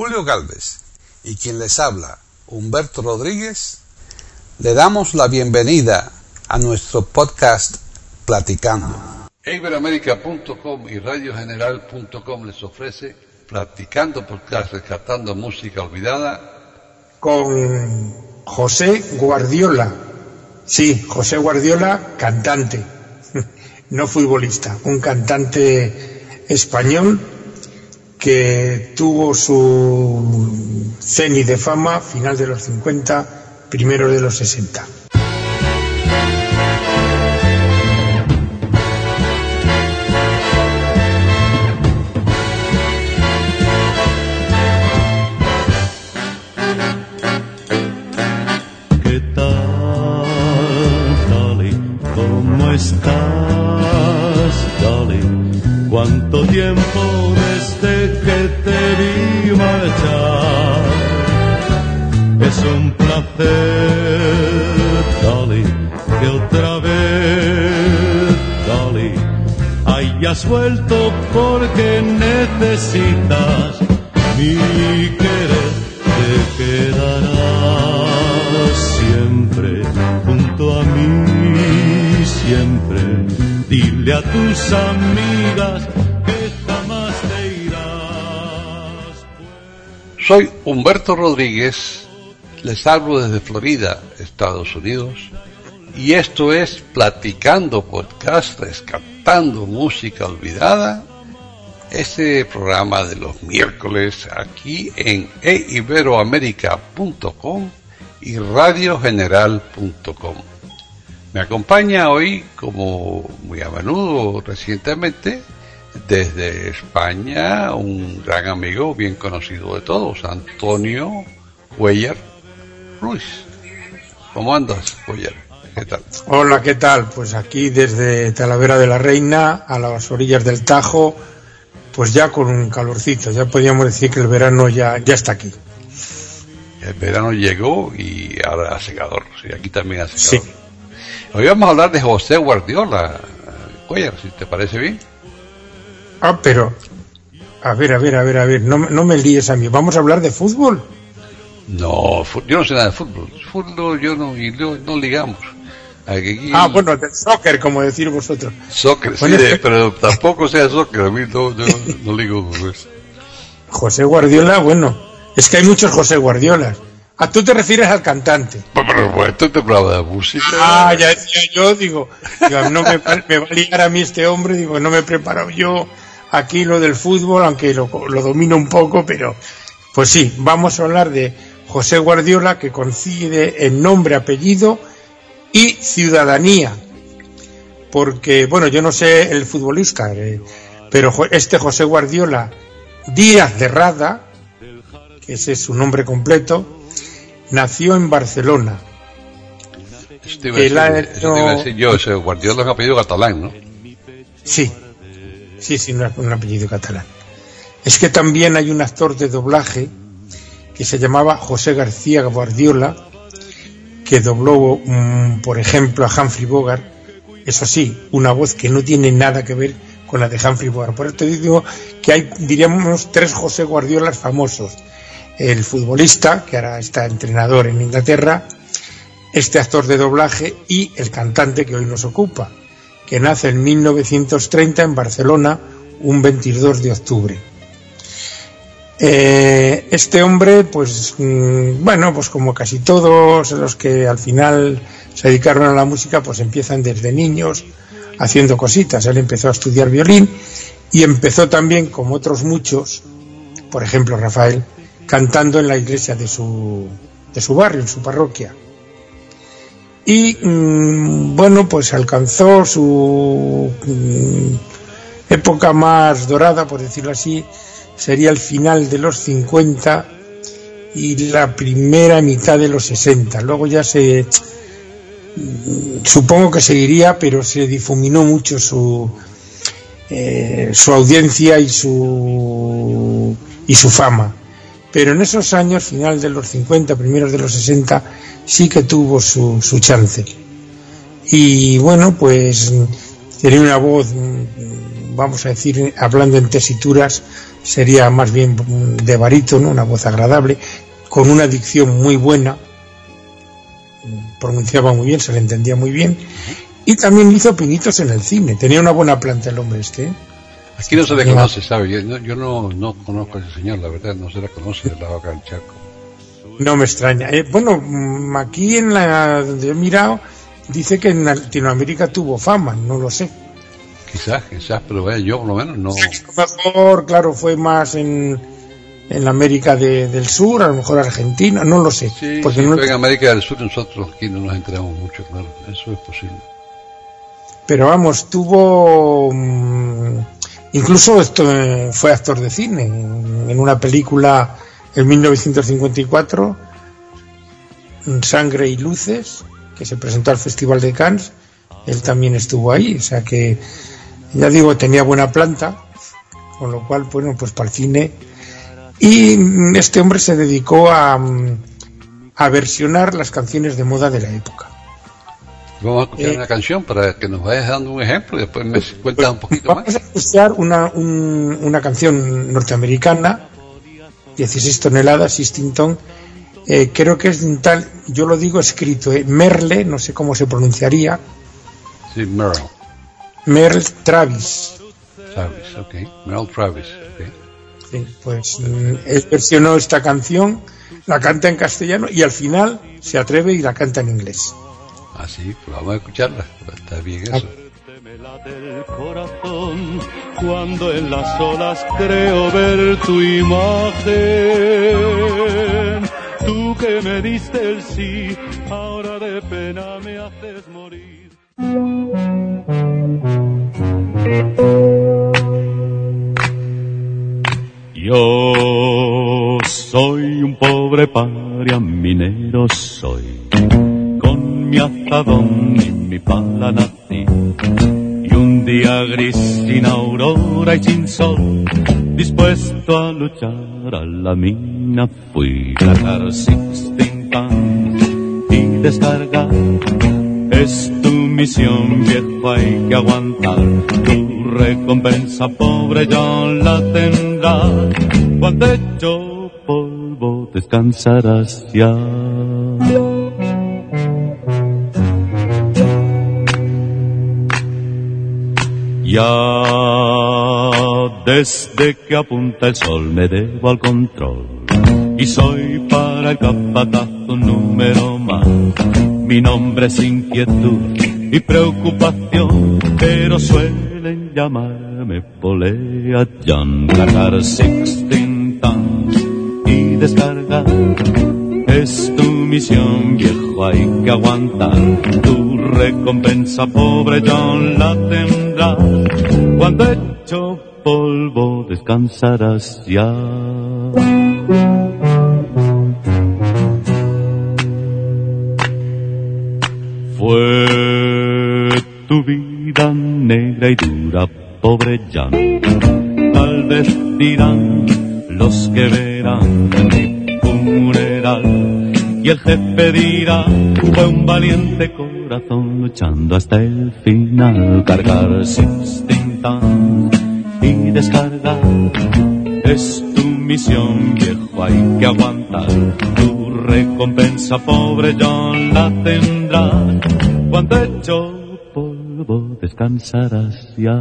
Julio Galvez y quien les habla, Humberto Rodríguez, le damos la bienvenida a nuestro podcast Platicando. Iberoamérica.com y radiogeneral.com les ofrece Platicando Podcast Rescatando Música Olvidada con José Guardiola. Sí, José Guardiola, cantante, no futbolista, un cantante español que tuvo su cenit de fama final de los 50, primero de los 60. Hayas vuelto porque necesitas mi querer. Te quedarás siempre junto a mí, siempre Dile a tus amigas que jamás te irás. Soy Humberto Rodríguez, les hablo desde Florida, Estados Unidos, y esto es Platicando Podcast, música olvidada, este programa de los miércoles aquí en eiberoamerica.com y radiogeneral.com. Me acompaña hoy, como muy a menudo recientemente, desde España, un gran amigo bien conocido de todos, Antonio Cuellar Ruiz. ¿Cómo andas, Cuellar? ¿Qué tal? Hola, ¿qué tal? Pues aquí desde Talavera de la Reina, a las orillas del Tajo, pues ya con un calorcito, ya podríamos decir que el verano ya, ya está aquí. El verano llegó y ahora hace calor, sí, aquí también hace calor. Sí. Hoy vamos a hablar de José Guardiola, Cuellar, si te parece bien. Ah, pero, a ver, a ver, a ver, a ver, no, no me líes a mí, ¿vamos a hablar de fútbol? No, yo no sé nada de fútbol, fútbol yo no, y no, ligamos. Ah, bueno, del soccer, como decir vosotros. Soccer, sí, pero tampoco sea soccer, a mí no, yo no eso. José Guardiola, bueno, es que hay muchos José Guardiolas. ¿A tú te refieres al cantante? Por supuesto, te hablo de música. Ah, ya decía yo, digo, no me, va a liar a mí este hombre, digo, no me he preparado yo aquí lo del fútbol, aunque lo, lo domino un poco, pero pues sí, vamos a hablar de José Guardiola, que coincide en nombre, apellido y ciudadanía. Porque, bueno, yo no sé el futbolista, eh, pero este José Guardiola Díaz de Rada, que ese es su nombre completo, nació en Barcelona. Este iba a decir, yo, ese Guardiola es un apellido catalán, ¿no? Sí, sí, sí, un apellido catalán. Es que también hay un actor de doblaje que se llamaba José García Guardiola, que dobló, mm, por ejemplo, a Humphrey Bogart. Eso sí, una voz que no tiene nada que ver con la de Humphrey Bogart. Por eso digo que hay, diríamos, tres José Guardiolas famosos el futbolista, que ahora está entrenador en Inglaterra, este actor de doblaje y el cantante que hoy nos ocupa, que nace en 1930 en Barcelona, un 22 de octubre. Eh, este hombre, pues mm, bueno, pues como casi todos los que al final se dedicaron a la música, pues empiezan desde niños haciendo cositas. Él empezó a estudiar violín y empezó también, como otros muchos, por ejemplo Rafael, cantando en la iglesia de su, de su barrio, en su parroquia. Y mm, bueno, pues alcanzó su mm, época más dorada, por decirlo así, sería el final de los 50 y la primera mitad de los 60. Luego ya se mm, supongo que seguiría, pero se difuminó mucho su eh, su audiencia y su y su fama pero en esos años, final de los 50, primeros de los 60, sí que tuvo su, su chance. Y bueno, pues tenía una voz, vamos a decir, hablando en tesituras, sería más bien de barítono, una voz agradable, con una dicción muy buena, pronunciaba muy bien, se le entendía muy bien, y también hizo pinitos en el cine, tenía una buena planta el hombre este. ¿eh? Aquí no se le conoce, ¿sabe? Yo, no, yo no, no, conozco a ese señor, la verdad, no se le conoce de la boca del charco. No me extraña. Eh, bueno, mm, aquí en la donde he mirado, dice que en Latinoamérica tuvo fama, no lo sé. Quizás, quizás, pero yo por lo menos no. A lo mejor, claro, fue más en, en América de, del Sur, a lo mejor Argentina, no lo sé. Sí, porque no... en América del Sur nosotros aquí no nos enteramos mucho, claro, eso es posible. Pero vamos, tuvo... Mm, incluso esto, eh, fue actor de cine en una película en 1954, Sangre y Luces, que se presentó al Festival de Cannes, él también estuvo ahí, o sea que ya digo, tenía buena planta, con lo cual, bueno, pues para el cine. Y este hombre se dedicó a, a versionar las canciones de moda de la época. Vamos a escuchar eh, una canción para que nos vayas dando un ejemplo y después me cuentas un poquito vamos más. Vamos a escuchar una, una canción norteamericana, 16 toneladas, 16 ton. Eh, creo que es un tal, yo lo digo escrito, eh, Merle, no sé cómo se pronunciaría. Sí, Merle. Merle Travis. Travis, ok. Merle Travis, ok. Sí, pues mm, él versionó esta canción, la canta en castellano y al final se atreve y la canta en inglés. Ah, sí, pues vamos a escucharla. Está bien eso. del corazón cuando en las olas creo ver tu imagen. Tú que me diste el sí, ahora de pena me haces morir. Yo soy un pobre paria minero soy, con mi azadón y mi pala. Y un día gris sin aurora y sin sol, dispuesto a luchar a la mina fui. Sacar sixteen y descargar es misión, viejo, hay que aguantar. Tu recompensa, pobre, ya la tendrás. Cuando hecho polvo, descansarás ya. Ya desde que apunta el sol me debo al control y soy para el capatazo número más mi nombre es inquietud y preocupación, pero suelen llamarme Polea John. Cargar sixteen tons y descargar es tu misión, viejo, hay que aguantar. Tu recompensa, pobre John, la tendrás. Cuando hecho polvo descansarás ya. Fue tu vida negra y dura, pobre Jan. Tal vez dirán los que verán mi funeral. Y el jefe dirá, fue un valiente corazón luchando hasta el final. Cargar sin y descargar es tu misión, viejo, hay que aguantar. Tu recompensa, pobre John, la tendrás. Cuando hecho descansarás ya.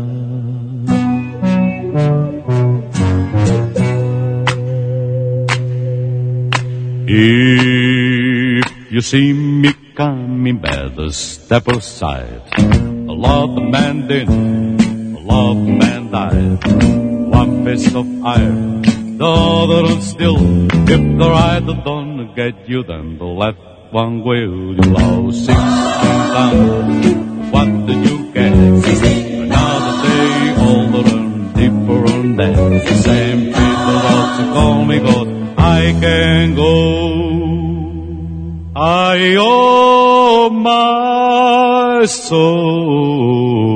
If you see me coming, better step aside. A of man did, a of man died one fist of iron, the other still. If the right don't get you, then the left one will. You lost sixteen pounds. What did you get? Another day older and deeper on that. The same people out to call me God. I can go. I owe my soul.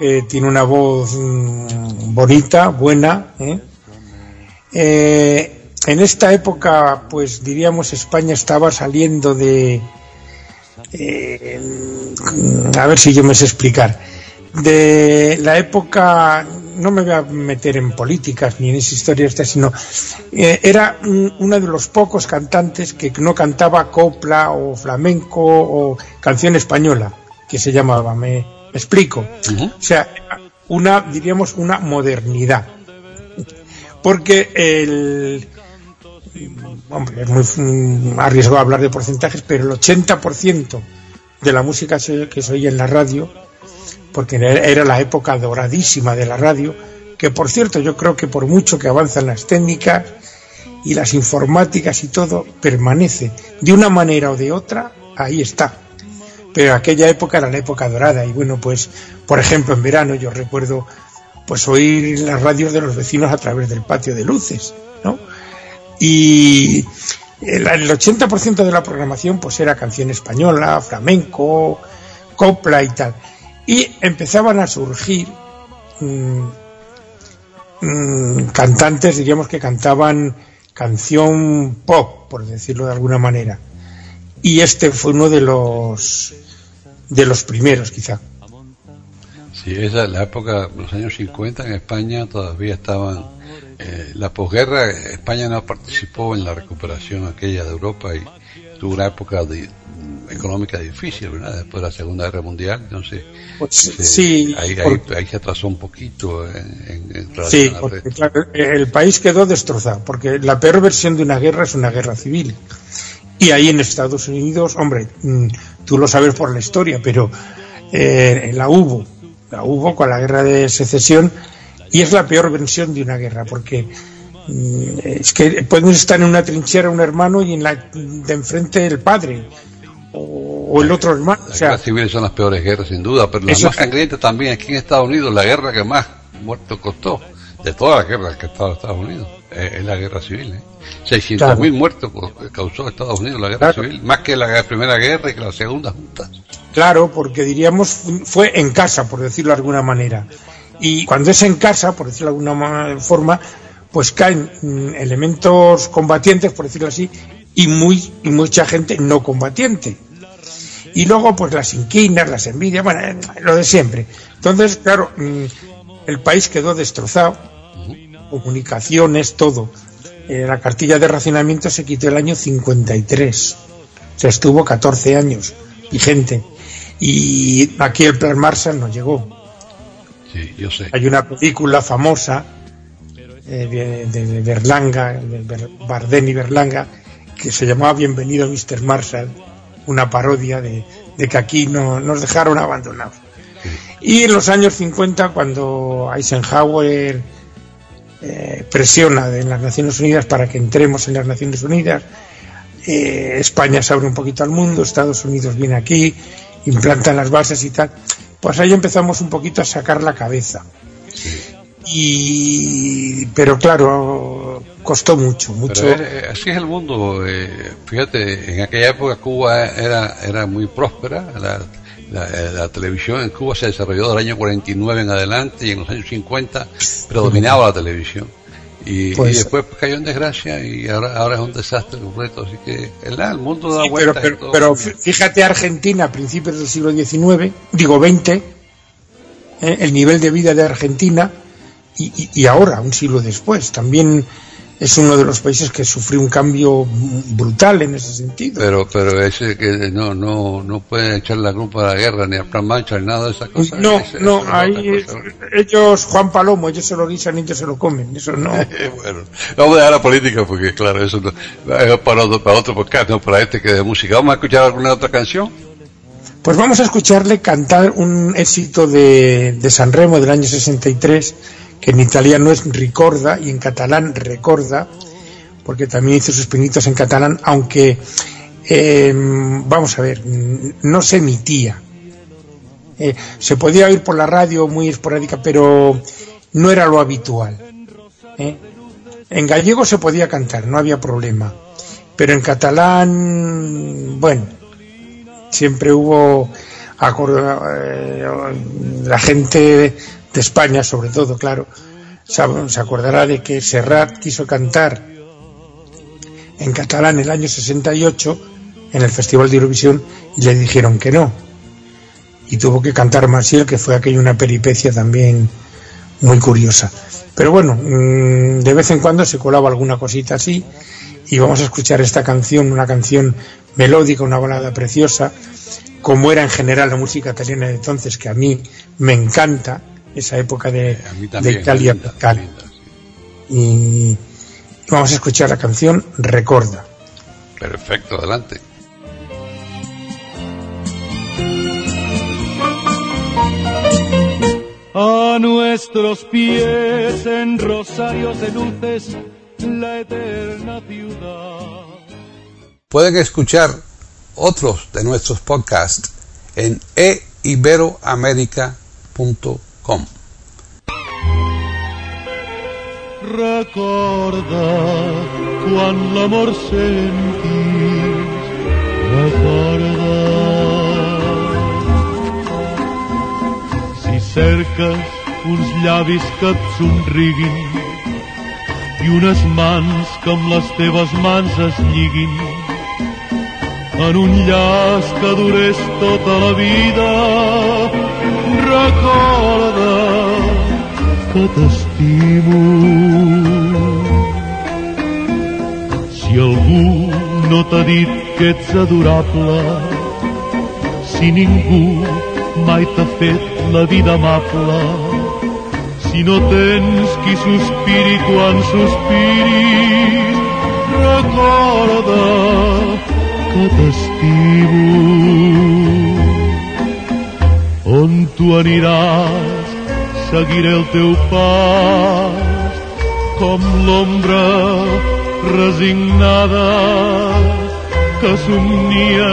Que tiene una voz mm, bonita, buena. ¿eh? Eh, en esta época, pues diríamos, España estaba saliendo de... Eh, a ver si yo me sé explicar. De la época, no me voy a meter en políticas ni en esa historia, sino era uno de los pocos cantantes que no cantaba copla o flamenco o canción española, que se llamaba. Me, explico. O sea, una, diríamos, una modernidad. Porque el. Hombre, es muy arriesgado hablar de porcentajes, pero el 80% de la música que se oye en la radio, porque era la época doradísima de la radio, que por cierto yo creo que por mucho que avanzan las técnicas y las informáticas y todo, permanece de una manera o de otra, ahí está pero aquella época era la época dorada y bueno pues por ejemplo en verano yo recuerdo pues oír las radios de los vecinos a través del patio de luces ¿no? y el, 80% de la programación pues era canción española flamenco copla y tal y empezaban a surgir mmm, mmm, cantantes diríamos que cantaban canción pop por decirlo de alguna manera y este fue uno de los de los primeros quizá. Sí esa la época los años 50 en España todavía estaban eh, la posguerra España no participó en la recuperación aquella de Europa y tuvo una época de, económica difícil ¿verdad? después de la segunda guerra mundial entonces pues, sí ahí, ahí, ahí, se atrasó un poquito en, en, sí porque, claro, el país quedó destrozado porque la peor versión de una guerra es una guerra civil y ahí en Estados Unidos, hombre, mm, tú lo sabes por la historia, pero eh, la hubo, la hubo con la guerra de secesión y es la peor versión de una guerra porque mm, es que pueden estar en una trinchera un hermano y en la de enfrente el padre o, el otro hermano. Las o sea, guerras civiles son las peores guerras sin duda, pero las más sangrientas también aquí en Estados Unidos, la guerra que más muertos costó de todas las guerras que ha estado Estados Unidos eh, es la guerra civil. ¿eh? 600.000 claro. muertos causó Estados Unidos la guerra claro. civil, más que la Primera Guerra y que la Segunda juntas. Claro, porque diríamos fue en casa, por decirlo de alguna manera. Y cuando es en casa, por decirlo de alguna forma, pues caen mm, elementos combatientes, por decirlo así, y, muy, y mucha gente no combatiente. Y luego, pues las inquinas, las envidias, bueno, eh, lo de siempre. Entonces, claro, mm, el país quedó destrozado, comunicaciones, todo eh, la cartilla de racionamiento se quitó el año 53. O sea, estuvo 14 años vigente. Y aquí el Plan Marshall no llegó. Sí, yo sé. Hay una película famosa eh, de, de, Berlanga, de Bardem y Berlanga, que se llamaba Bienvenido Mr. Marshall, una parodia de, de que aquí no, nos dejaron abandonados. Sí. Y en los años 50, cuando Eisenhower eh, presiona en las Naciones Unidas para que entremos en las Naciones Unidas. Eh, España se abre un poquito al mundo, Estados Unidos viene aquí, implantan las bases y tal. Pues ahí empezamos un poquito a sacar la cabeza. Y, pero claro, costó mucho, mucho. Pero es, así es el mundo. Eh, fíjate, en aquella época Cuba era, era muy próspera, la, la, eh, la, televisión en Cuba se desarrolló del año 49 en adelante y en los años 50 predominaba la televisión. Y, pues, y después cayó en desgracia y ahora, ahora es un desastre completo. Así que el, el mundo da sí, vueltas. Pero, pero, pero, fíjate Argentina a principios del siglo XIX, digo 20, eh, el nivel de vida de Argentina y, y, y ahora, un siglo después, también es uno de los países que sufrió un cambio brutal en ese sentido. Pero pero ese que no no no pueden echar la culpa a la guerra ni a Plan Mancha ni nada de esas cosas. No, ese, no, ahí ellos Juan Palomo, ellos se lo guisan y ellos se lo comen, eso no. bueno, vamos a dejar la política porque claro, eso no, es para otro, para otro podcast, no para este que de música. Vamos a escuchar alguna otra canción. Pues vamos a escucharle cantar un éxito de, de San Remo del año 63 que en italiano es ricorda y en catalán recorda, porque también hizo sus pinitos en catalán, aunque, eh, vamos a ver, no se emitía Eh, se podía oír por la radio muy esporádica, pero no era lo habitual. ¿eh? En gallego se podía cantar, no había problema. Pero en catalán, bueno, siempre hubo eh, la gente de España, sobre todo, claro, se acordará de que Serrat quiso cantar en catalán el año 68 en el Festival de Eurovisión y le dijeron que no. Y tuvo que cantar Marcial, que fue aquella una peripecia también muy curiosa. Pero bueno, mm, de vez en cuando se colaba alguna cosita así y vamos a escuchar esta canción, una canción melódica, una balada preciosa, como era en general la música italiana de entonces, que a mí me encanta, esa época de, de Italia Y vamos a escuchar la canción Recorda. Perfecto, adelante. A nuestros pies en rosarios de luces la eterna ciudad. Pueden escuchar otros de nuestros podcasts en eiberoamerica.com. Recorda quan l'amor sentis, recorda cerques uns llavis que et somriguin i unes mans que amb les teves mans es lliguin en un llaç que durés tota la vida. Recorda que t'estimo. Si algú no t'ha dit que ets adorable, si ningú mai t'ha fet la vida amable. Si no tens qui sospiri quan sospiris, recorda que t'estimo. On tu aniràs, seguiré el teu pas, com l'ombra resignada que somnia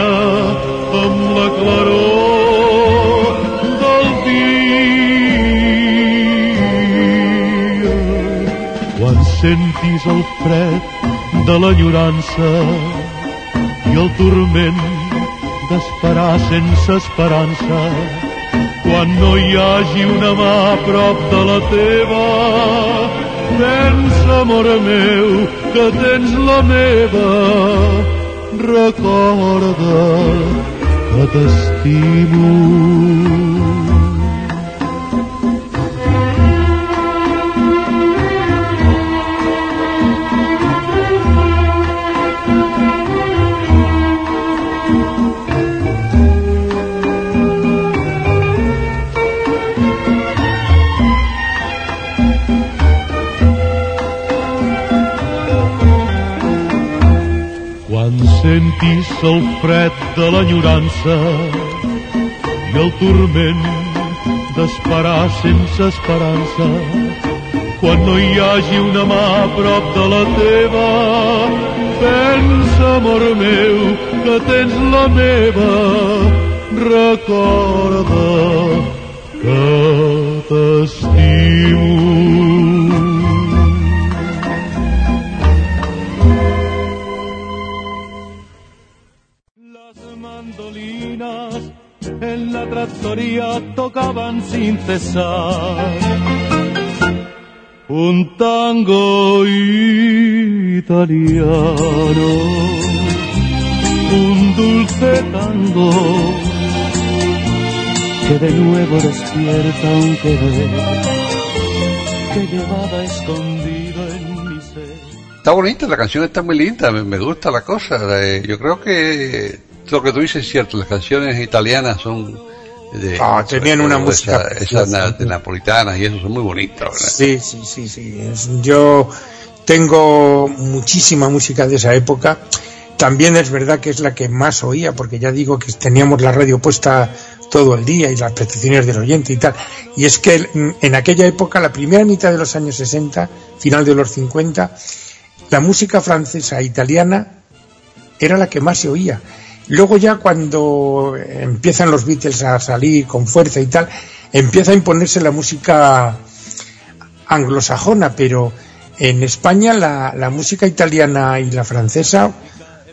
amb la claror sentis el fred de l'enyorança i el turment d'esperar sense esperança quan no hi hagi una mà a prop de la teva pensa, amor meu, que tens la meva. Recorda que t'estimo sentis el fred de l'enyorança i el turment d'esperar sense esperança. Quan no hi hagi una mà a prop de la teva pensa, amor meu, que tens la meva. Recorda que t'estimo tocaban sin cesar. Un tango italiano, un dulce tango que de nuevo despierta un querer que llevaba escondido en mi ser. Está bonita, la canción está muy linda, me, me gusta la cosa. Eh, yo creo que lo que tú dices es cierto, las canciones italianas son ah, tenían una música esas de napolitanas y eso son muy bonitas sí sí sí sí yo tengo muchísima música de esa época. También es verdad que es la que más oía porque ya digo que teníamos la radio puesta todo el día y las peticiones del oyente y tal. Y es que en aquella época la primera mitad de los años 60 final de los 50 la música francesa e italiana era la que más se oía Luego ya cuando empiezan los Beatles a salir con fuerza y tal, empieza a imponerse la música anglosajona, pero en España la, música italiana y la francesa,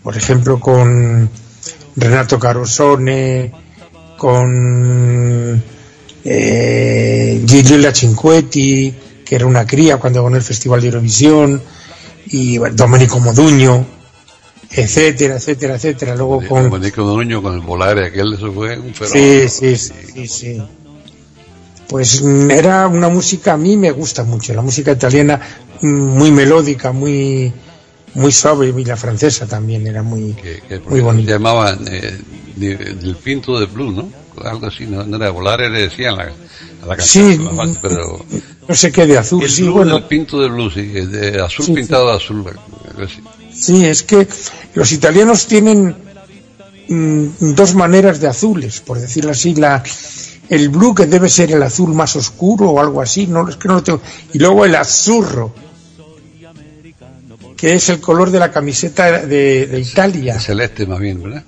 por ejemplo con Renato Carosone, con eh, Cinquetti, que era una cría cuando ganó el Festival de Eurovisión, y bueno, Domenico Moduño, etcétera, etcétera, etcétera. Luego con... Domenico Moduño con el Volare, aquel eso fue un fenómeno. Sí, sí, sí, sí. Pues era una música, a mí me gusta mucho, la música italiana muy melódica, muy muy suave y la francesa también era muy, que, que muy bonita. llamaban eh, del pinto de blue, ¿no? Algo así, no, no era Volare, le decían la, a la canción, Sí, más, pero no sé qué de azul, el sí, blue bueno. del pinto de blue, sí, de azul Sí, pintado de azul. algo así. Sí, es que los italianos tienen mm, dos maneras de azules, por decirlo así, la el blue que debe ser el azul más oscuro o algo así, no es que no lo tengo, y luego el azurro que es el color de la camiseta de, de Italia. El celeste más bien, ¿verdad?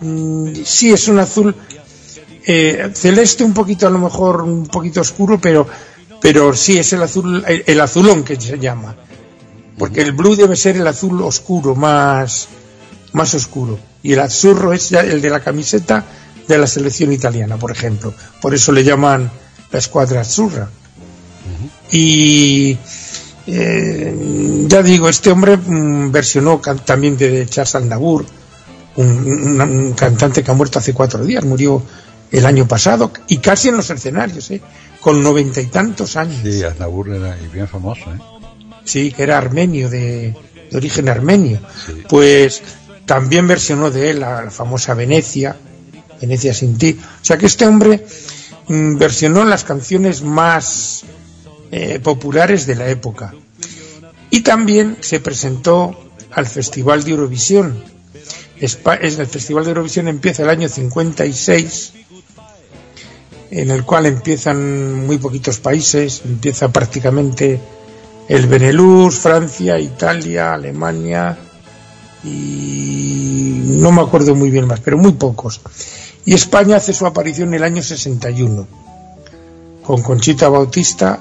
Mm, sí, es un azul eh, celeste un poquito a lo mejor un poquito oscuro, pero pero sí es el azul el, el azulón que se llama. Porque el blue debe ser el azul oscuro, más más oscuro y el azurro es el de la camiseta de la selección italiana, por ejemplo. Por eso le llaman la escuadra azzurra. Y eh, ya digo, este hombre mm, versionó también de Charles Aznavour, un, un- un cantante que ha muerto hace cuatro días, murió el año pasado y casi en los escenarios, ¿eh? con noventa y tantos años. Sí, Aznavour era y bien famoso, ¿eh? Sí, que era armenio, de, de origen armenio. Sí. Pues también versionó de él la, la famosa Venecia, Venecia sin ti. O sea que este hombre mm, versionó las canciones más eh, populares de la época. Y también se presentó al Festival de Eurovisión. El Festival de Eurovisión empieza el año 56, en el cual empiezan muy poquitos países, empieza prácticamente el Benelux, Francia, Italia, Alemania y no me acuerdo muy bien más, pero muy pocos. Y España hace su aparición en el año 61 con Conchita Bautista.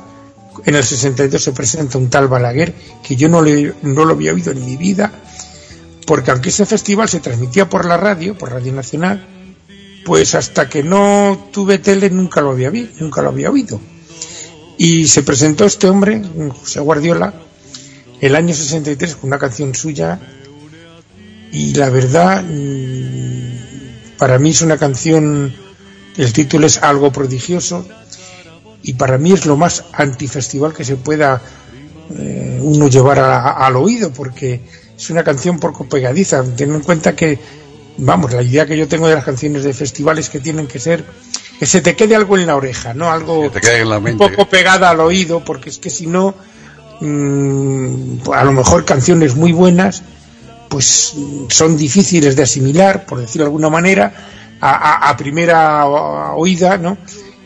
En el 62 se presenta un tal Balaguer que yo no, le, no lo había oído en mi vida, porque aunque ese festival se transmitía por la radio, por Radio Nacional, pues hasta que no tuve tele nunca lo había vi, nunca lo había oído. Y se presentó este hombre, José Guardiola, el año 63 con una canción suya. Y la verdad mm, para mí es una canción el título es algo prodigioso. Y para mí es lo más antifestival que se pueda eh, uno llevar a- al oído porque es una canción poco pegadiza. Teniendo en cuenta que vamos la idea que yo tengo de las canciones de festivales que tienen que ser que se te quede algo en la oreja no algo Que te quede en la un poco pegada al oído porque es que si no mm, a lo mejor canciones muy buenas pues mm, son difíciles de asimilar por decirlo de alguna manera a, a- a primera oída no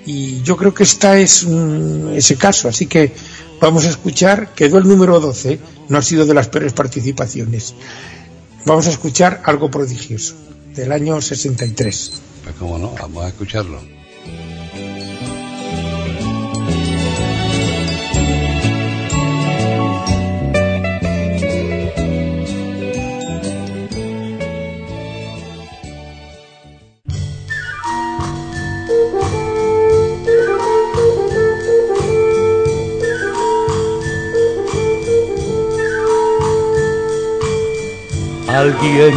y yo creo que esta es mm, ese caso. Así que vamos a escuchar quedó el número 12 no ha sido de las peores participaciones. Vamos a escuchar algo prodigioso del año 63 Pues cómo no, vamos a escucharlo. Alguien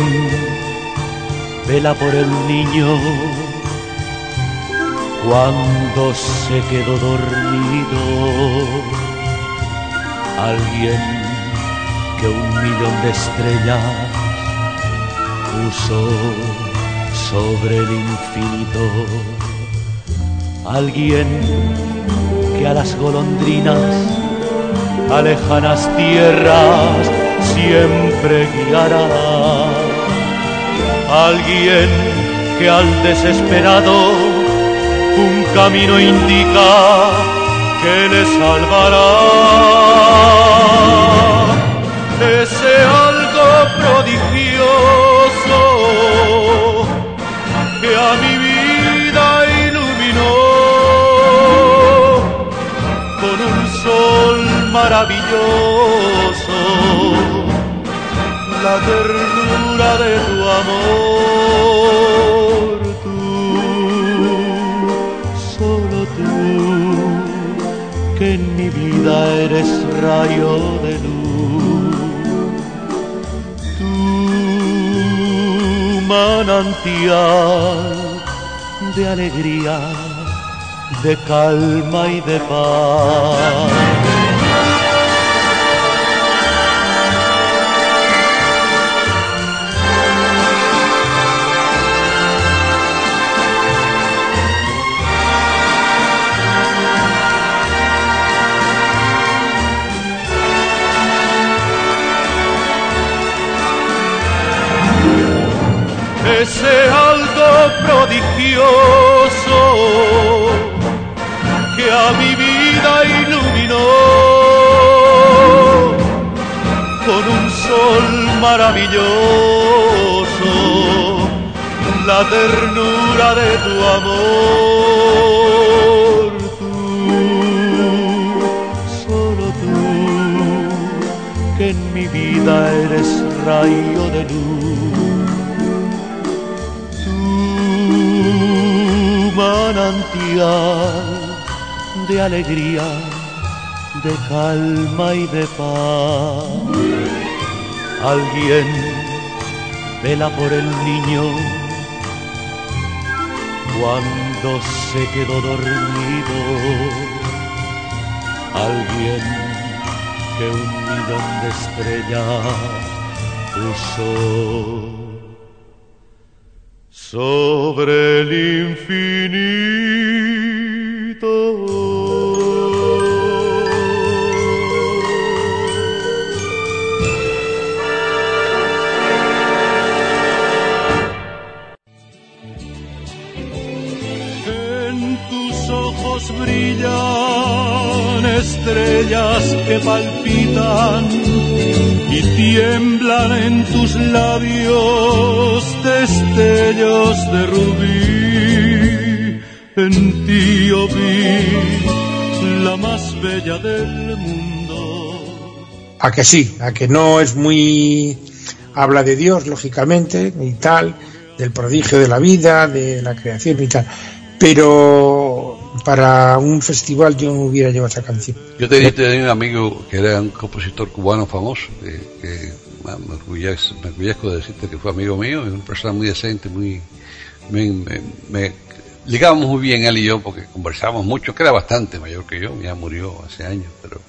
vela por el niño cuando se quedó dormido. Alguien que un millón de estrellas puso sobre el infinito. Alguien que a las golondrinas a lejanas tierras siempre guiará. Alguien que al desesperado un camino indica que le salvará. Ese algo prodigioso que a mi vida iluminó con un sol maravilloso la ternura de tu amor, tú, solo tú, que en mi vida eres rayo de luz. Tú, manantial de alegría de calma y de paz. Ese algo prodigioso a mi vida iluminó con un sol maravilloso la ternura de tu amor. Tú, solo tú, que en mi vida eres rayo de luz. Manantial de alegría, de calma y de paz. Alguien vela por el niño cuando se quedó dormido. Alguien que un millón de estrellas puso sobre el infinito. Estrellas que palpitan y tiemblan en tus labios destellos de rubí. En ti yo vi la más bella del mundo. A que sí, a que no es muy habla de Dios, lógicamente, y tal, del prodigio de la vida, de la creación y tal. Pero para un festival yo no hubiera llevado esa canción. Yo tenía, un amigo que era un compositor cubano famoso, que, me, orgullezco, de decirte que fue amigo mío, es una persona muy decente, muy... Me, ligábamos muy bien él y yo porque conversábamos mucho, que era bastante mayor que yo, ya murió hace años, pero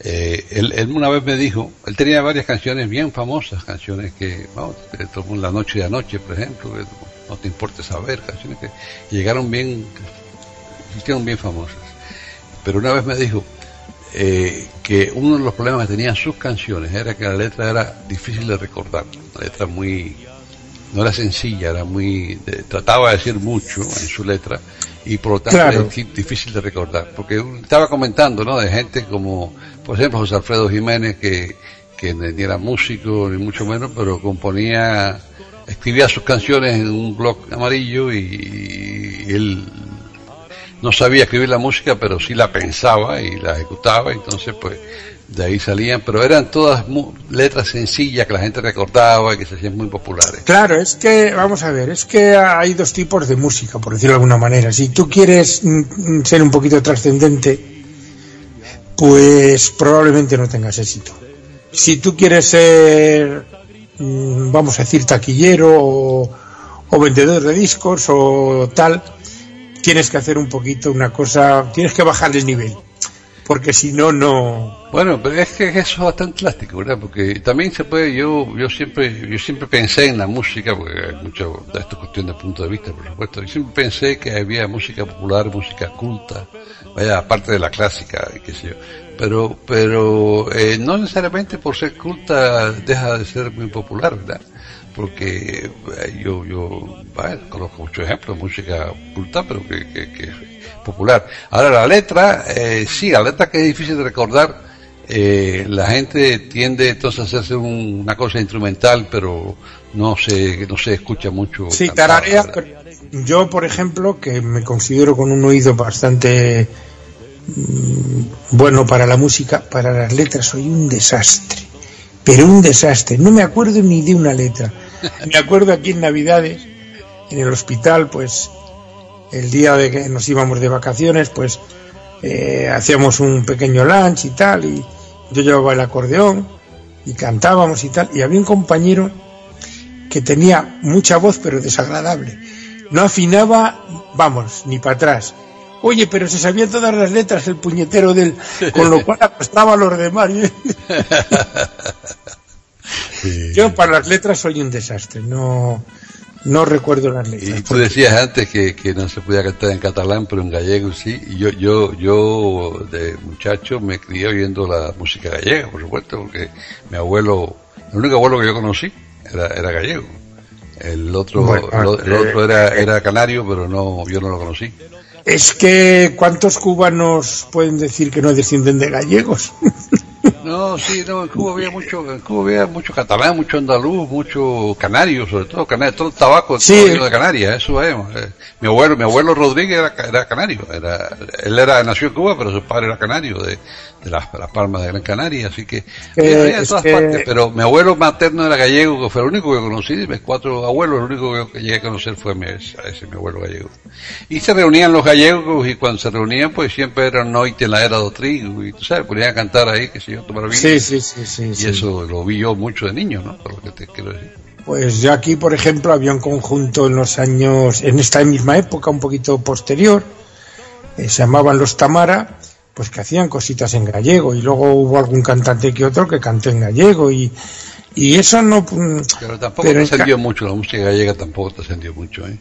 eh, él, una vez me dijo, él tenía varias canciones bien famosas, canciones que, vamos, La Noche de Anoche, por ejemplo, No Te Importe Saber, canciones que llegaron bien hicieron bien famosas. Pero una vez me dijo eh, que uno de los problemas que tenían sus canciones era que la letra era difícil de recordar. La letra muy. no era sencilla, era muy. trataba de decir mucho en su letra y por lo tanto era difícil de recordar. Porque estaba comentando, ¿no? De gente como, por ejemplo, José Alfredo Jiménez, que, que ni era músico ni mucho menos, pero componía escribía sus canciones en un blog amarillo y, y él no sabía escribir la música, pero sí la pensaba y la ejecutaba, entonces pues de ahí salían, pero eran todas letras sencillas que la gente recordaba y que se hacían muy populares. Claro, es que, vamos a ver, es que hay dos tipos de música, por decirlo de alguna manera. Si tú quieres mm, ser un poquito trascendente, pues probablemente no tengas éxito. Si tú quieres ser, mm, vamos a decir, taquillero o, o vendedor de discos o tal, tienes que hacer un poquito una cosa, tienes que bajar el nivel, porque si no, no. Bueno, pero es que eso es bastante plástico, ¿verdad? Porque también se puede, yo, yo siempre, yo siempre pensé en la música, porque hay mucho esto cuestión de punto de vista, por supuesto. Yo siempre pensé que había música popular, música culta, vaya, aparte de la clásica, qué sé yo. Pero, pero eh, no necesariamente por ser culta deja de ser muy popular, ¿verdad? porque eh, yo, yo conozco muchos ejemplos de música culta, pero que, que, es popular. Ahora, la letra, eh, sí, la letra que es difícil de recordar, eh, la gente tiende entonces a hacerse una cosa instrumental, pero no se, no se escucha mucho. Sí, tararea, yo, por ejemplo, que me considero con un oído bastante mm, bueno para la música, para las letras soy un desastre, pero un desastre. No me acuerdo ni de una letra. Me acuerdo aquí en Navidades, en el hospital, pues el día de que nos íbamos de vacaciones, pues eh, hacíamos un pequeño lunch y tal, y yo llevaba el acordeón y cantábamos y tal, y había un compañero que tenía mucha voz pero desagradable. No afinaba, vamos, ni para atrás. Oye, pero se sabían todas las letras el puñetero del, con lo cual apostaba a los demás. Yo para las letras soy un desastre, no, no recuerdo las letras. Y tú decías antes que, que, no se podía cantar en catalán, pero en gallego sí. Y yo, yo, yo de muchacho me crié oyendo la música gallega, por supuesto, porque mi abuelo, el único abuelo que yo conocí era, era gallego. El otro, el, otro era, eh, era canario, pero no, yo no lo conocí. Es que, ¿cuántos cubanos pueden decir que no descienden de gallegos? No, sí, no, en Cuba había mucho, en Cuba había mucho catalán, mucho andaluz, mucho canario, sobre todo canario, todo el tabaco sí. de Canarias, eso es. Eh, mi abuelo, mi abuelo Rodríguez era, era canario, era, él era, nació en Cuba, pero su padre era canario, de, de las, de las Palmas de Gran Canaria, así que eh, en todas que... partes, pero mi abuelo materno era gallego, que fue el único que conocí, mis cuatro abuelos, el único que llegué a conocer fue mi, ese, mi abuelo gallego. Y se reunían los gallegos y cuando se reunían pues siempre eran noite en la era de trigo y tú sabes, ponían a cantar ahí, que sé yo, tomar vino. Sí, sí, sí, sí. Y sí. eso lo vi yo mucho de niño, ¿no? Por lo que te quiero decir. Pues yo aquí, por ejemplo, había un conjunto en los años, en esta misma época, un poquito posterior, eh, se llamaban los Tamara, pues que hacían cositas en gallego y luego hubo algún cantante que otro que cantó en gallego y, y eso no... mm, Pero tampoco pero trascendió mucho, la música gallega tampoco trascendió mucho, ¿eh?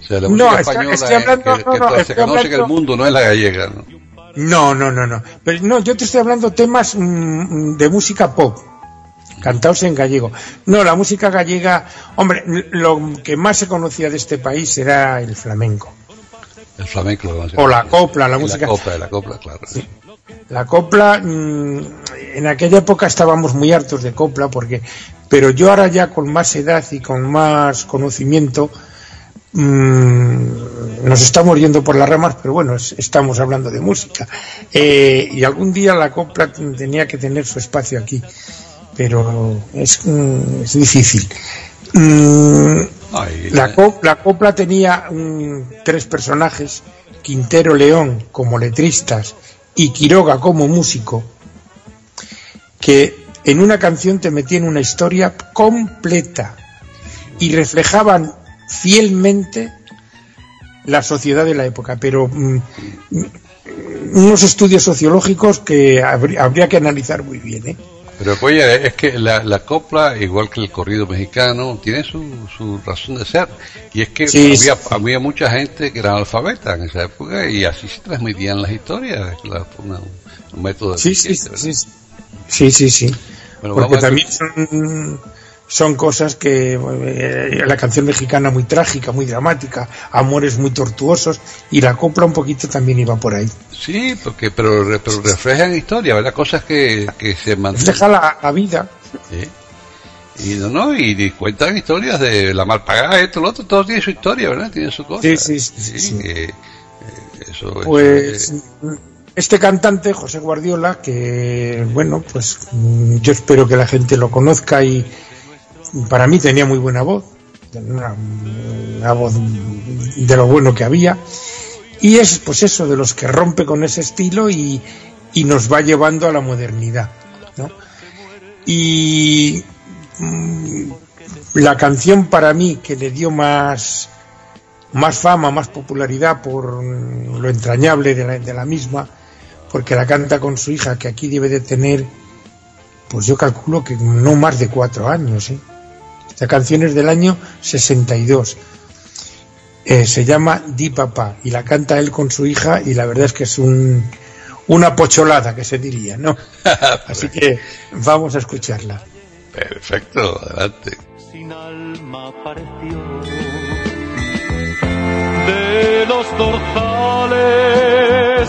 O sea, la No, música está- española estoy hablando- es que, no, que no, se conoce hablando- que el mundo no es la gallega, ¿no? No, no, no, no. Pero no, yo te estoy hablando temas mm, de música pop, cantados en gallego. No, la música gallega, hombre, lo que más se conocía de este país era el flamenco. El flamenco. lo O la copla, la Y música. La copla, la copla, claro. La copla, mm, en aquella época estábamos muy hartos de copla, porque, pero yo ahora ya con más edad y con más conocimiento, mm, nos estamos yendo por las ramas, pero bueno, es- estamos hablando de música. Eh, y algún día la copla tenía que tener su espacio aquí, pero es, mm, es difícil. La, co- la copla tenía tres personajes, Quintero León como letristas y Quiroga como músico, que en una canción te metían una historia completa y reflejaban fielmente la sociedad de la época, pero mm, mm, unos estudios sociológicos que habría, habría que analizar muy bien. ¿eh? Pero oye, es que la, la copla, igual que el corrido mexicano, tiene su, su razón de ser. Y es que Sí, había, sí. había mucha gente que era analfabeta en esa época y así se transmitían las historias. la- una- un método Sí, sí, sí, sí, sí, sí, sí. Bueno, Porque vamos a- también son, son cosas que eh, la canción mexicana muy trágica, muy dramática, amores muy tortuosos y la copla un poquito también iba por ahí. Sí, porque, pero, pero reflejan historia, ¿verdad? Cosas que, que se mantienen. Refleja la, la vida. Sí. Y no, no, y, y cuentan historias de la mal pagada, esto, lo otro, todo tiene su historia, ¿verdad? Tiene su cosa. Sí, sí, sí, sí, sí. eh, eh, eso, eso, Pues eh, este cantante, José Guardiola, que bueno, pues mm, yo espero que la gente lo conozca y para mí tenía muy buena voz, una, voz de lo bueno que había y es pues eso de los que rompe con ese estilo y, nos va llevando a la modernidad, ¿no? Y mm, la canción para mí que le dio más más fama, más popularidad por lo entrañable de la, de la misma, porque la canta con su hija, que aquí debe de tener, pues yo calculo que no más de cuatro años. ¿eh? Esta canción es del año 62. Eh, se llama Di Papá y la canta él con su hija y la verdad es que es un, una pocholada que se diría, ¿no? Así que vamos a escucharla. Perfecto, adelante. sin alma pareció. De los dorsales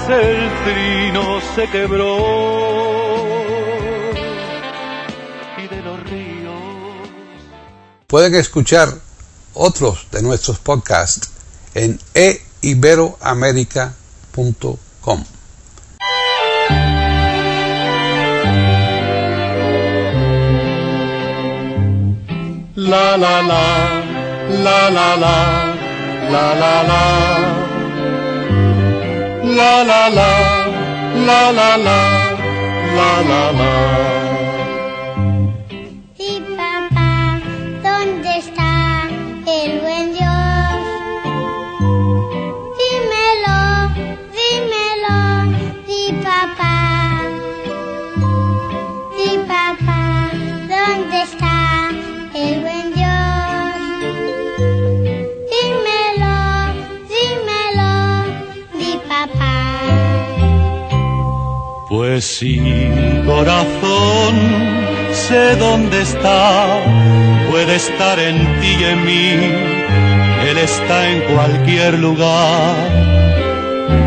el trino se quebró Pueden escuchar otros de nuestros podcasts en eiberoamerica.com. La la la, la la la, la la la. La la la, la la la, la la la. Sí, corazón, sé dónde está, puede estar en ti y en mí, Él está en cualquier lugar.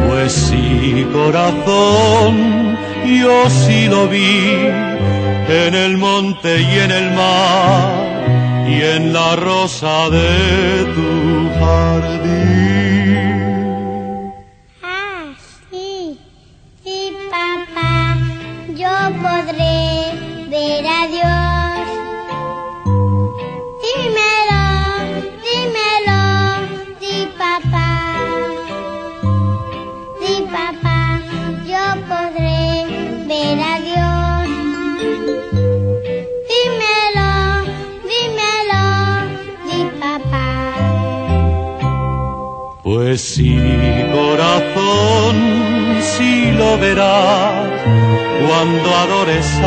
Pues sí, corazón, yo sí lo vi, en el monte y en el mar, y en la rosa de tu jardín.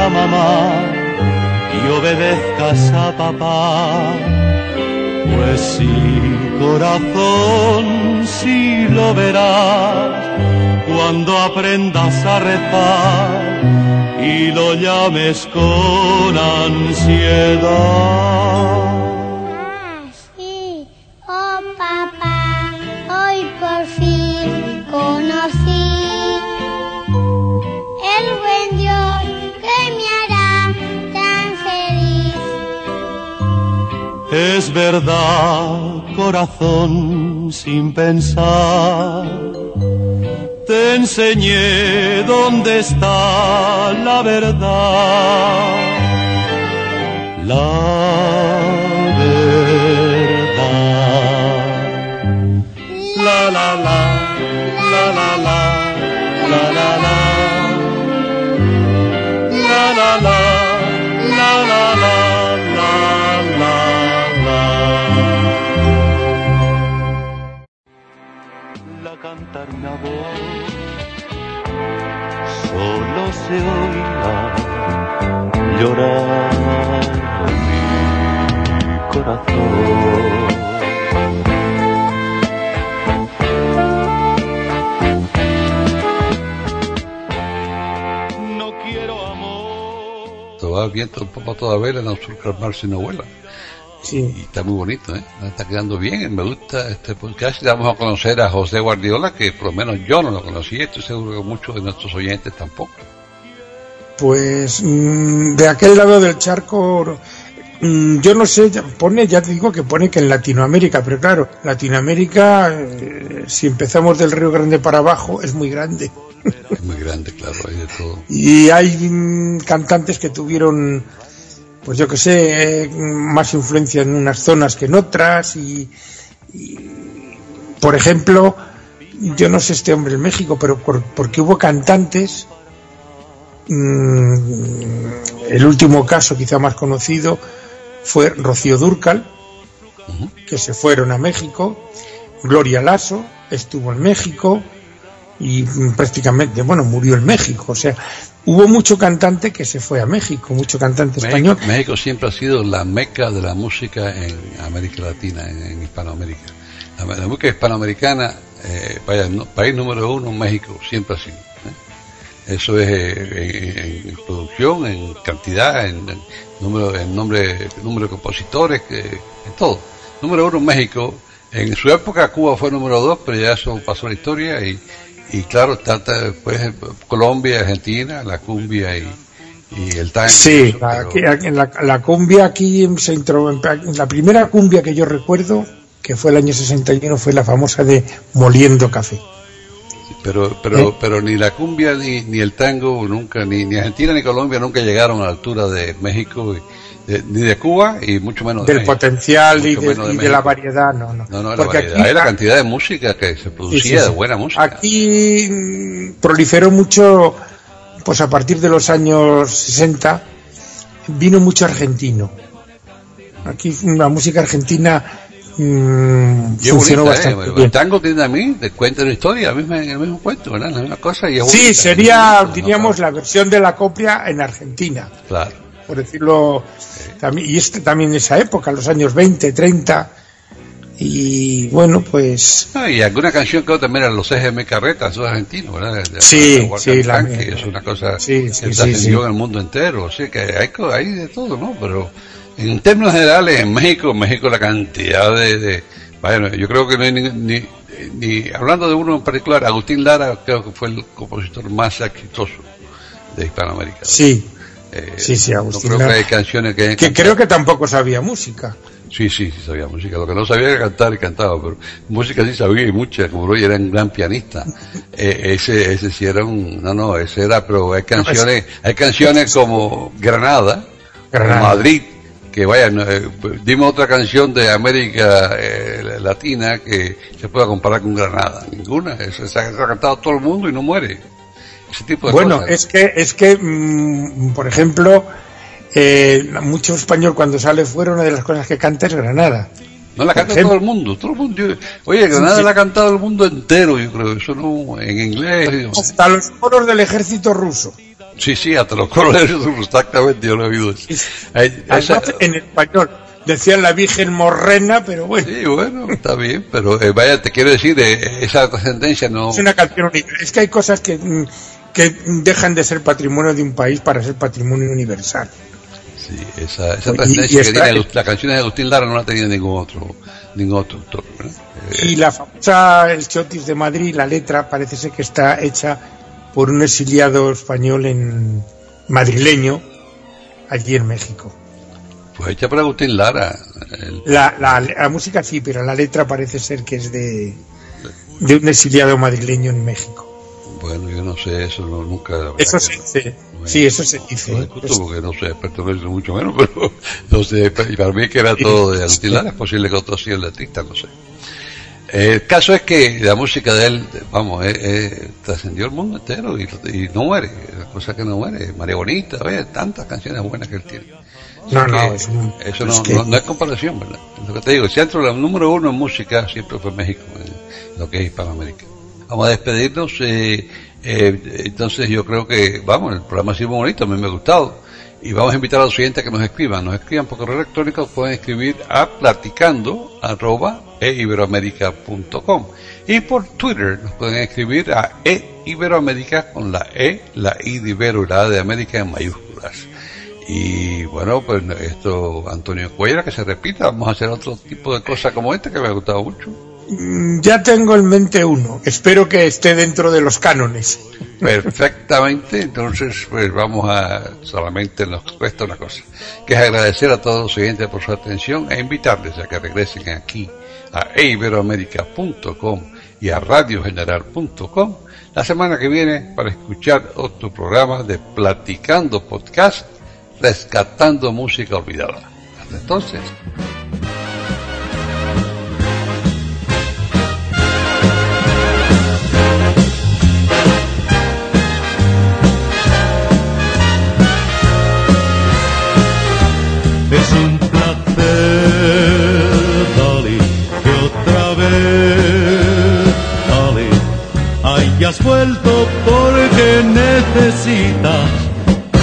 Mamá y obedezcas a papá. Pues sí, corazón, sí lo verás cuando aprendas a rezar y lo llames con ansiedad. Es verdad, corazón, sin pensar. Te enseñé dónde está la verdad. La verdad. La la la, voz solo se oirá llorar mi corazón. No quiero amor. Te va el viento un poco toda vela, no surca el mar si no vuela. Y Sí, está muy bonito, ¿eh? Está quedando bien, me gusta este podcast. Vamos a conocer a José Guardiola, que por lo menos yo no lo conocía, estoy seguro que muchos de nuestros oyentes tampoco. pues mm, de aquel lado del charco, mm, yo no sé, pone, ya te digo que pone que en Latinoamérica, pero claro, Latinoamérica, eh, si empezamos del Río Grande para abajo, es muy grande. Es muy grande, claro, hay de todo. Y hay mm, cantantes que tuvieron, pues yo que sé, más influencia en unas zonas que en otras. Y, y, por ejemplo, yo no sé este hombre en México, pero por- porque hubo cantantes. mm, el último caso, quizá más conocido, fue Rocío Durcal, que se fueron a México. Gloria Lasso estuvo en México y prácticamente, bueno, murió en México. O sea, hubo mucho cantante que se fue a México, mucho cantante español. México, México siempre ha sido la meca de la música en América Latina, en, en Hispanoamérica. La, la música hispanoamericana, eh, vaya, no- país número uno, México, siempre ha sido. ¿eh? Eso es eh, en, en producción, en cantidad, en, en número, en nombre, número de compositores, en todo. Número uno, México. En su época Cuba fue número dos, pero ya eso pasó la historia y, y claro, está, está, pues, Colombia, Argentina, la cumbia y, y el tango. Sí, eso, la, pero- la, la cumbia aquí se intro, la primera cumbia que yo recuerdo, que fue el año 61, fue la famosa de Moliendo Café. Pero, pero, pero ni la cumbia ni, ni el tango nunca, ni, ni Argentina ni Colombia nunca llegaron a la altura de México, y, de- ni de Cuba y mucho menos de del México. potencial y, de, de y de la variedad, no, no. No, no, la Porque variedad aquí- la cantidad de música que se Sí, producía, sí, sí. de buena música. Aquí mm, proliferó mucho, pues a partir de los años 60, vino mucho argentino. Aquí la música argentina mm, Y es funcionó bonita, bastante ¿eh? bien. El tango tiene a mí, te cuenta una historia, la misma, el mismo cuento, ¿verdad? La misma cosa y es Sí, bonita, sería, diríamos, ¿no? la versión de la copia en Argentina, Claro. Por decirlo. Y este también esa época, los años 20, 30. Y bueno, pues Ah, y alguna canción que también eran los CGM Carretas, esos argentinos, ¿verdad? De- Sí, de sí, la- es una cosa Sí, sí, que trascendió sí. en el mundo entero, así que hay, de todo, ¿no? Pero en términos generales, en México, en México la cantidad de... de bueno, yo creo que no hay ni, ni- ni- hablando de uno en particular, Agustín Lara creo que fue el compositor más exitoso de Hispanoamérica. sí, Eh, sí, sí, no Agustín creo que hay canciones que... hayan que creo que tampoco sabía música. Sí, sí, sí sabía música. Lo que no sabía era cantar y cantaba, pero música sí sabía y mucha, como Roy era un gran pianista. Eh, ese, ese sí era un, no, no, ese era, pero hay canciones, hay canciones como Granada, Granada. Madrid, que vayan, eh, dime otra canción de América eh, Latina que se pueda comparar con Granada. Ninguna, eso se ha, se ha cantado todo el mundo y no muere. Ese tipo de Bueno, cosas. es que, es que mm, por ejemplo, eh, mucho español cuando sale fuera, una de las cosas que canta es Granada. No la canta todo el mundo, todo el mundo. oye, Granada la ha cantado el mundo entero, yo creo. Eso no, en inglés. Hasta los coros del ejército ruso. Sí, sí, hasta los coros exactamente, yo lo he oído. esa- en español. Decían la Virgen Morrena, pero bueno, sí, bueno, está bien, pero eh, vaya, te quiero decir, eh, esa trascendencia no. es una canción universal. Es que hay cosas que, mm, que dejan de ser patrimonio de un país para ser patrimonio universal. Sí, esa, esa trascendencia que tiene las canciones de Agustín Lara no la tenía ningún otro, ningún otro autor. Eh, Y la famosa El Chotis de Madrid, la letra parece ser que está hecha por un exiliado español en madrileño allí en México. pues hecha por Agustín Lara. el- La, la, la música sí, pero la letra parece ser que es de, de un exiliado madrileño en México. Bueno, yo no sé, eso no, nunca. la verdad Eso no. dice. Bueno, Sí, eso se. Lo discuto porque no soy experto en eso, mucho menos, pero no sé, y para mí que era todo de Lara, es posible que otro sí el letrista, no sé. Eh, El caso es que la música de él, vamos, eh, eh, trascendió el mundo entero y, y no muere, la cosa que no muere, María Bonita, oye, tantas canciones buenas que él tiene. No, no, es eso es no, que- no, no es comparación, ¿verdad? Es lo que te digo, el centro, la número uno en música siempre fue México, lo que es Hispanoamérica. Vamos a despedirnos, eh, eh, entonces yo creo que, vamos, el programa ha sido muy bonito, a mí me ha gustado. Y vamos a invitar a los oyentes a que nos escriban. Nos escriban por correo electrónico, pueden escribir a platicando arroba eiberoamerica.com. Y por Twitter nos pueden escribir a eiberoamérica con la E, la I de Ibero la de América en mayúsculas. Y bueno, pues esto, Antonio Cuellar, que se repita, vamos a hacer otro tipo de cosas como esta que me ha gustado mucho. Mm, Ya tengo en mente uno. Espero que esté dentro de los cánones. Perfectamente, entonces pues vamos a, solamente nos resta una cosa, que es agradecer a todos los oyentes por su atención e invitarles a que regresen aquí a iberoamérica.com y a radiogeneral.com la semana que viene para escuchar otro programa de Platicando Podcast, rescatando música olvidada. Hasta entonces. Hayas vuelto porque necesitas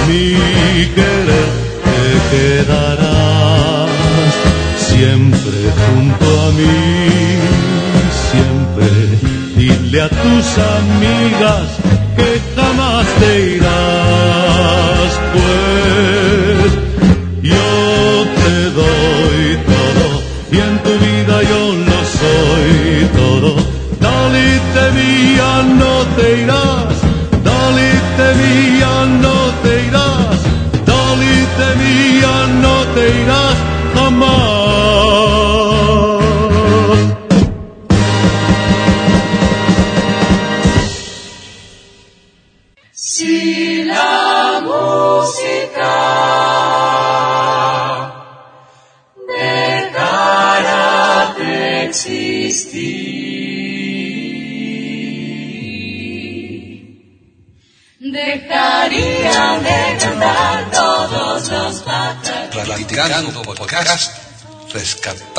mi querer. Te quedarás siempre junto a mí, siempre. Dile a tus amigas